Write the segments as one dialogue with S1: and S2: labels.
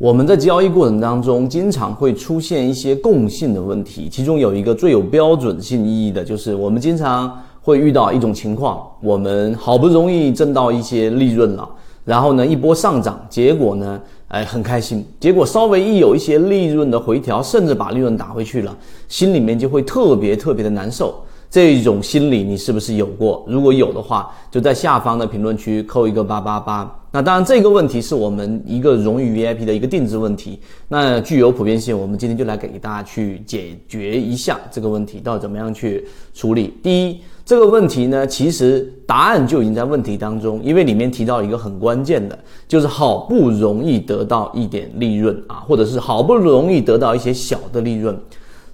S1: 我们在交易过程当中，经常会出现一些共性的问题，其中有一个最有标准性意义的，就是我们经常会遇到一种情况：我们好不容易挣到一些利润了，然后呢一波上涨，结果呢，哎很开心，结果稍微一有一些利润的回调，甚至把利润打回去了，心里面就会特别特别的难受。这种心理你是不是有过？如果有的话，就在下方的评论区扣一个八八八。那当然，这个问题是我们一个荣誉 VIP 的一个定制问题，那具有普遍性。我们今天就来给大家去解决一下这个问题，到底怎么样去处理。第一，这个问题呢，其实答案就已经在问题当中，因为里面提到一个很关键的，就是好不容易得到一点利润啊，或者是好不容易得到一些小的利润。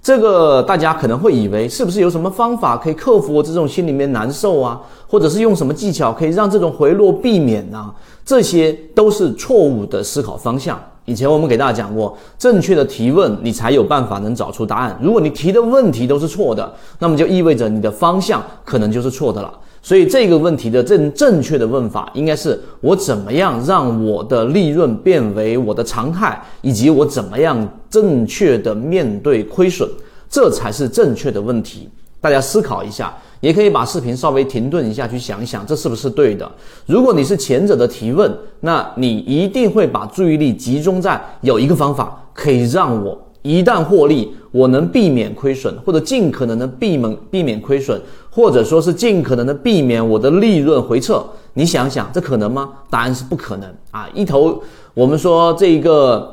S1: 这个大家可能会以为，是不是有什么方法可以克服我这种心里面难受啊？或者是用什么技巧可以让这种回落避免呢？这些都是错误的思考方向。以前我们给大家讲过，正确的提问，你才有办法能找出答案。如果你提的问题都是错的，那么就意味着你的方向可能就是错的了。所以这个问题的正正确的问法应该是：我怎么样让我的利润变为我的常态，以及我怎么样正确的面对亏损，这才是正确的问题。大家思考一下，也可以把视频稍微停顿一下，去想一想这是不是对的。如果你是前者的提问，那你一定会把注意力集中在有一个方法可以让我。一旦获利，我能避免亏损，或者尽可能的避免避免亏损，或者说是尽可能的避免我的利润回撤。你想想，这可能吗？答案是不可能啊！一头我们说这一个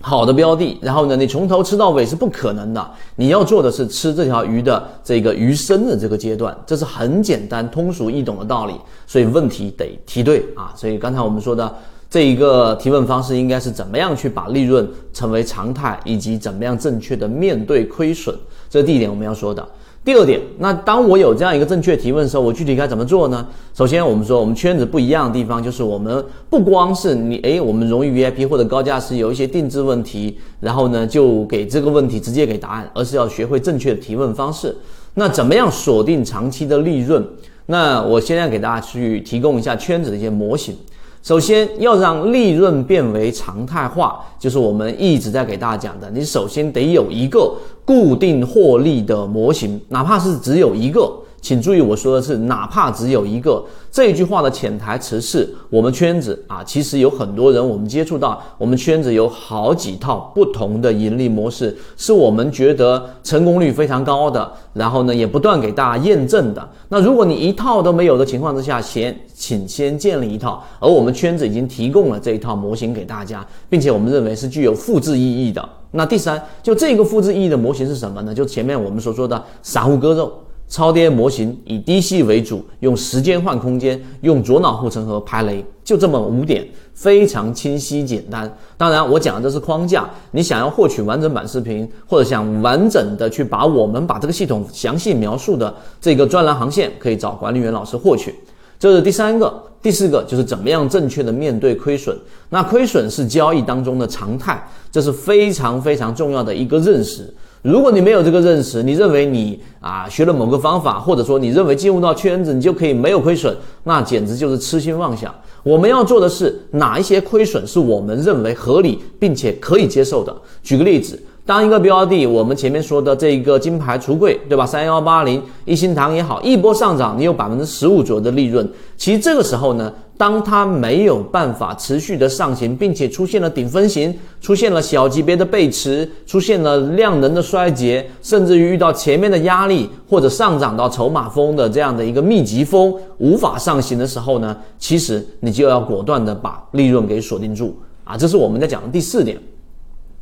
S1: 好的标的，然后呢，你从头吃到尾是不可能的。你要做的是吃这条鱼的这个鱼身的这个阶段，这是很简单、通俗易懂的道理。所以问题得提对啊！所以刚才我们说的。这一个提问方式应该是怎么样去把利润成为常态，以及怎么样正确的面对亏损，这是第一点我们要说的。第二点，那当我有这样一个正确提问的时候，我具体该怎么做呢？首先，我们说我们圈子不一样的地方，就是我们不光是你，诶，我们荣誉 VIP 或者高价是有一些定制问题，然后呢就给这个问题直接给答案，而是要学会正确的提问方式。那怎么样锁定长期的利润？那我现在给大家去提供一下圈子的一些模型。首先要让利润变为常态化，就是我们一直在给大家讲的。你首先得有一个固定获利的模型，哪怕是只有一个。请注意，我说的是哪怕只有一个这句话的潜台词是我们圈子啊，其实有很多人我们接触到，我们圈子有好几套不同的盈利模式，是我们觉得成功率非常高的，然后呢也不断给大家验证的。那如果你一套都没有的情况之下，先请先建立一套，而我们圈子已经提供了这一套模型给大家，并且我们认为是具有复制意义的。那第三，就这个复制意义的模型是什么呢？就前面我们所说的散户割肉。超跌模型以低吸为主，用时间换空间，用左脑护城河排雷，就这么五点，非常清晰简单。当然，我讲的这是框架，你想要获取完整版视频，或者想完整的去把我们把这个系统详细描述的这个专栏航线，可以找管理员老师获取。这是第三个，第四个就是怎么样正确的面对亏损。那亏损是交易当中的常态，这是非常非常重要的一个认识。如果你没有这个认识，你认为你啊学了某个方法，或者说你认为进入到圈子你就可以没有亏损，那简直就是痴心妄想。我们要做的是哪一些亏损是我们认为合理并且可以接受的。举个例子。当一个标的，我们前面说的这一个金牌橱柜，对吧？三幺八零一心堂也好，一波上涨，你有百分之十五左右的利润。其实这个时候呢，当它没有办法持续的上行，并且出现了顶分型，出现了小级别的背驰，出现了量能的衰竭，甚至于遇到前面的压力或者上涨到筹码峰的这样的一个密集峰，无法上行的时候呢，其实你就要果断的把利润给锁定住啊！这是我们在讲的第四点。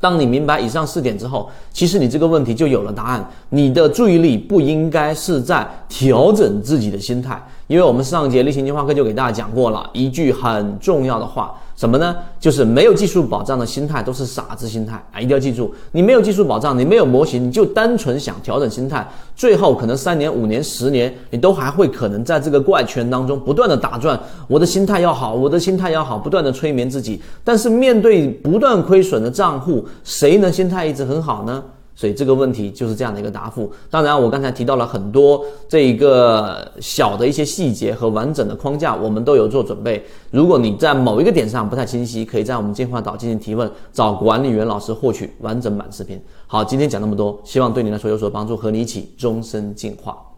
S1: 当你明白以上四点之后，其实你这个问题就有了答案。你的注意力不应该是在调整自己的心态，因为我们上节例行进化课就给大家讲过了一句很重要的话，什么呢？就是没有技术保障的心态都是傻子心态啊！一定要记住，你没有技术保障，你没有模型，你就单纯想调整心态，最后可能三年、五年、十年，你都还会可能在这个怪圈当中不断的打转。我的心态要好，我的心态要好，不断的催眠自己。但是面对不断亏损的账户，谁能心态一直很好呢？所以这个问题就是这样的一个答复。当然，我刚才提到了很多这一个小的一些细节和完整的框架，我们都有做准备。如果你在某一个点上不太清晰，可以在我们进化岛进行提问，找管理员老师获取完整版视频。好，今天讲那么多，希望对你来说有所帮助，和你一起终身进化。